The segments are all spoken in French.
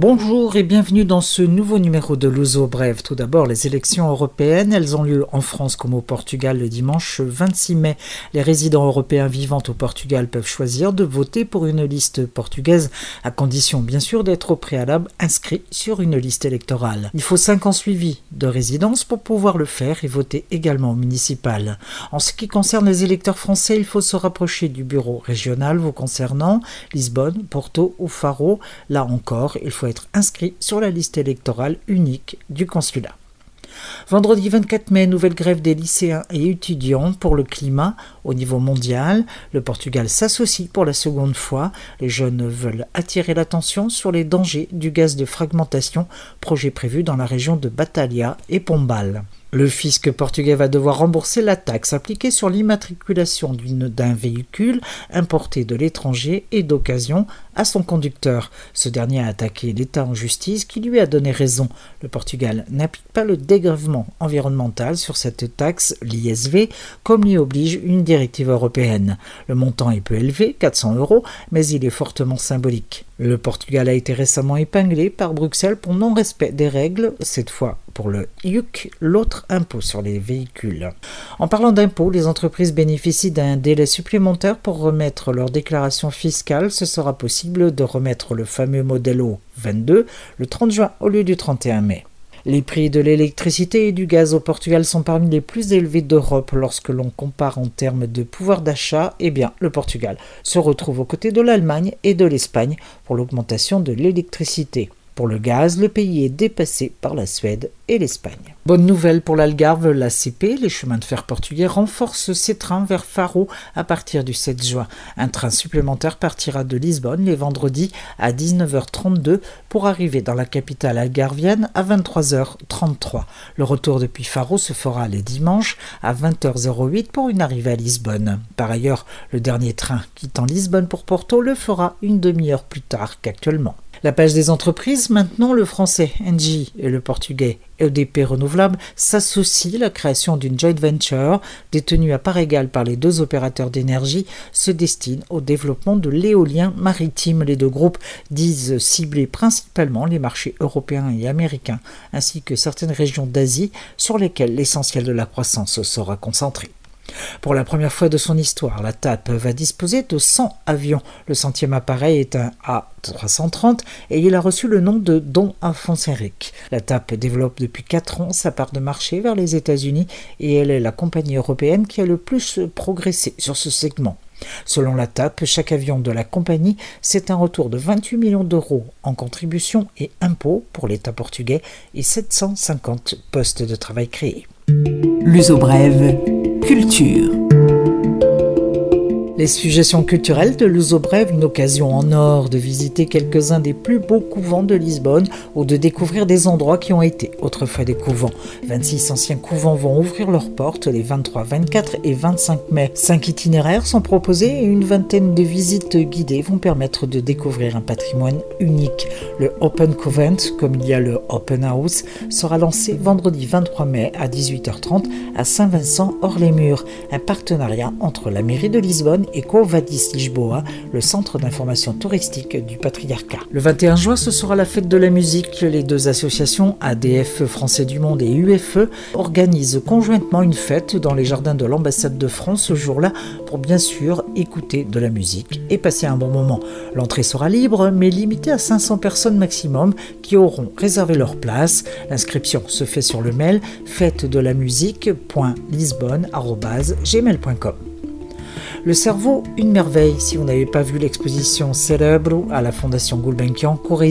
Bonjour et bienvenue dans ce nouveau numéro de l'Ouzo Bref. Tout d'abord, les élections européennes, elles ont lieu en France comme au Portugal le dimanche 26 mai. Les résidents européens vivant au Portugal peuvent choisir de voter pour une liste portugaise, à condition bien sûr d'être au préalable inscrit sur une liste électorale. Il faut 5 ans suivis de résidence pour pouvoir le faire et voter également au municipal. En ce qui concerne les électeurs français, il faut se rapprocher du bureau régional vous concernant, Lisbonne, Porto ou Faro. Là encore, il faut être inscrit sur la liste électorale unique du consulat. Vendredi 24 mai, nouvelle grève des lycéens et étudiants pour le climat au niveau mondial. Le Portugal s'associe pour la seconde fois. Les jeunes veulent attirer l'attention sur les dangers du gaz de fragmentation, projet prévu dans la région de Batalha et Pombal. Le fisc portugais va devoir rembourser la taxe appliquée sur l'immatriculation d'un véhicule importé de l'étranger et d'occasion à son conducteur. Ce dernier a attaqué l'État en justice qui lui a donné raison. Le Portugal n'applique pas le dégrèvement environnemental sur cette taxe, l'ISV, comme l'y oblige une directive européenne. Le montant est peu élevé, 400 euros, mais il est fortement symbolique. Le Portugal a été récemment épinglé par Bruxelles pour non-respect des règles, cette fois pour le IUC, l'autre impôt sur les véhicules. En parlant d'impôts, les entreprises bénéficient d'un délai supplémentaire pour remettre leur déclaration fiscale. Ce sera possible de remettre le fameux Modelo 22 le 30 juin au lieu du 31 mai. Les prix de l'électricité et du gaz au Portugal sont parmi les plus élevés d'Europe lorsque l'on compare en termes de pouvoir d'achat. Eh bien, le Portugal se retrouve aux côtés de l'Allemagne et de l'Espagne pour l'augmentation de l'électricité. Pour le gaz, le pays est dépassé par la Suède et l'Espagne. Bonne nouvelle pour l'Algarve, l'ACP, les chemins de fer portugais renforcent ses trains vers Faro à partir du 7 juin. Un train supplémentaire partira de Lisbonne les vendredis à 19h32 pour arriver dans la capitale algarvienne à 23h33. Le retour depuis Faro se fera les dimanches à 20h08 pour une arrivée à Lisbonne. Par ailleurs, le dernier train quittant Lisbonne pour Porto le fera une demi-heure plus tard qu'actuellement. La page des entreprises, maintenant le français NG et le portugais EDP Renouvelable s'associent. La création d'une joint venture détenue à part égale par les deux opérateurs d'énergie se destine au développement de l'éolien maritime. Les deux groupes disent cibler principalement les marchés européens et américains ainsi que certaines régions d'Asie sur lesquelles l'essentiel de la croissance sera concentré. Pour la première fois de son histoire, la TAP va disposer de 100 avions. Le centième appareil est un A330 et il a reçu le nom de Don Alphonse Henrique. La TAP développe depuis 4 ans sa part de marché vers les États-Unis et elle est la compagnie européenne qui a le plus progressé sur ce segment. Selon la TAP, chaque avion de la compagnie, c'est un retour de 28 millions d'euros en contributions et impôts pour l'État portugais et 750 postes de travail créés. L'uso brève culture. Les suggestions culturelles de Lusobrève, une occasion en or de visiter quelques-uns des plus beaux couvents de Lisbonne ou de découvrir des endroits qui ont été autrefois des couvents. 26 anciens couvents vont ouvrir leurs portes les 23, 24 et 25 mai. Cinq itinéraires sont proposés et une vingtaine de visites guidées vont permettre de découvrir un patrimoine unique. Le Open Covent, comme il y a le Open House, sera lancé vendredi 23 mai à 18h30 à Saint-Vincent-hors-les-Murs, un partenariat entre la mairie de Lisbonne et Vadis Lisboa, le centre d'information touristique du patriarcat. Le 21 juin, ce sera la fête de la musique. Les deux associations, ADF Français du Monde et UFE, organisent conjointement une fête dans les jardins de l'ambassade de France ce jour-là pour bien sûr écouter de la musique et passer un bon moment. L'entrée sera libre mais limitée à 500 personnes maximum qui auront réservé leur place. L'inscription se fait sur le mail fête de la musique.lisbonne.gmail.com. Le cerveau, une merveille. Si vous n'avez pas vu l'exposition Cerebro à la Fondation Gulbenkian, courez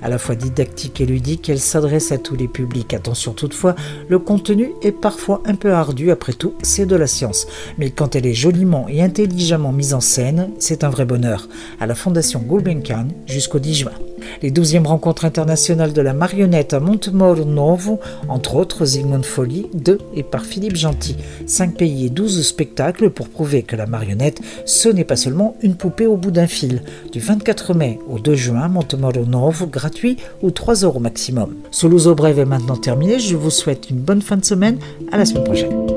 À la fois didactique et ludique, elle s'adresse à tous les publics. Attention toutefois, le contenu est parfois un peu ardu. Après tout, c'est de la science. Mais quand elle est joliment et intelligemment mise en scène, c'est un vrai bonheur. À la Fondation Gulbenkian jusqu'au 10 juin. Les 12e rencontres internationales de la marionnette à Montemor Novo, entre autres Zygmunt Folly, de et par Philippe Gentil. 5 pays et 12 spectacles pour prouver que la marionnette, ce n'est pas seulement une poupée au bout d'un fil. Du 24 mai au 2 juin, Montemor Novo, gratuit ou 3 euros maximum. Ce Luso Brève est maintenant terminé. Je vous souhaite une bonne fin de semaine. À la semaine prochaine.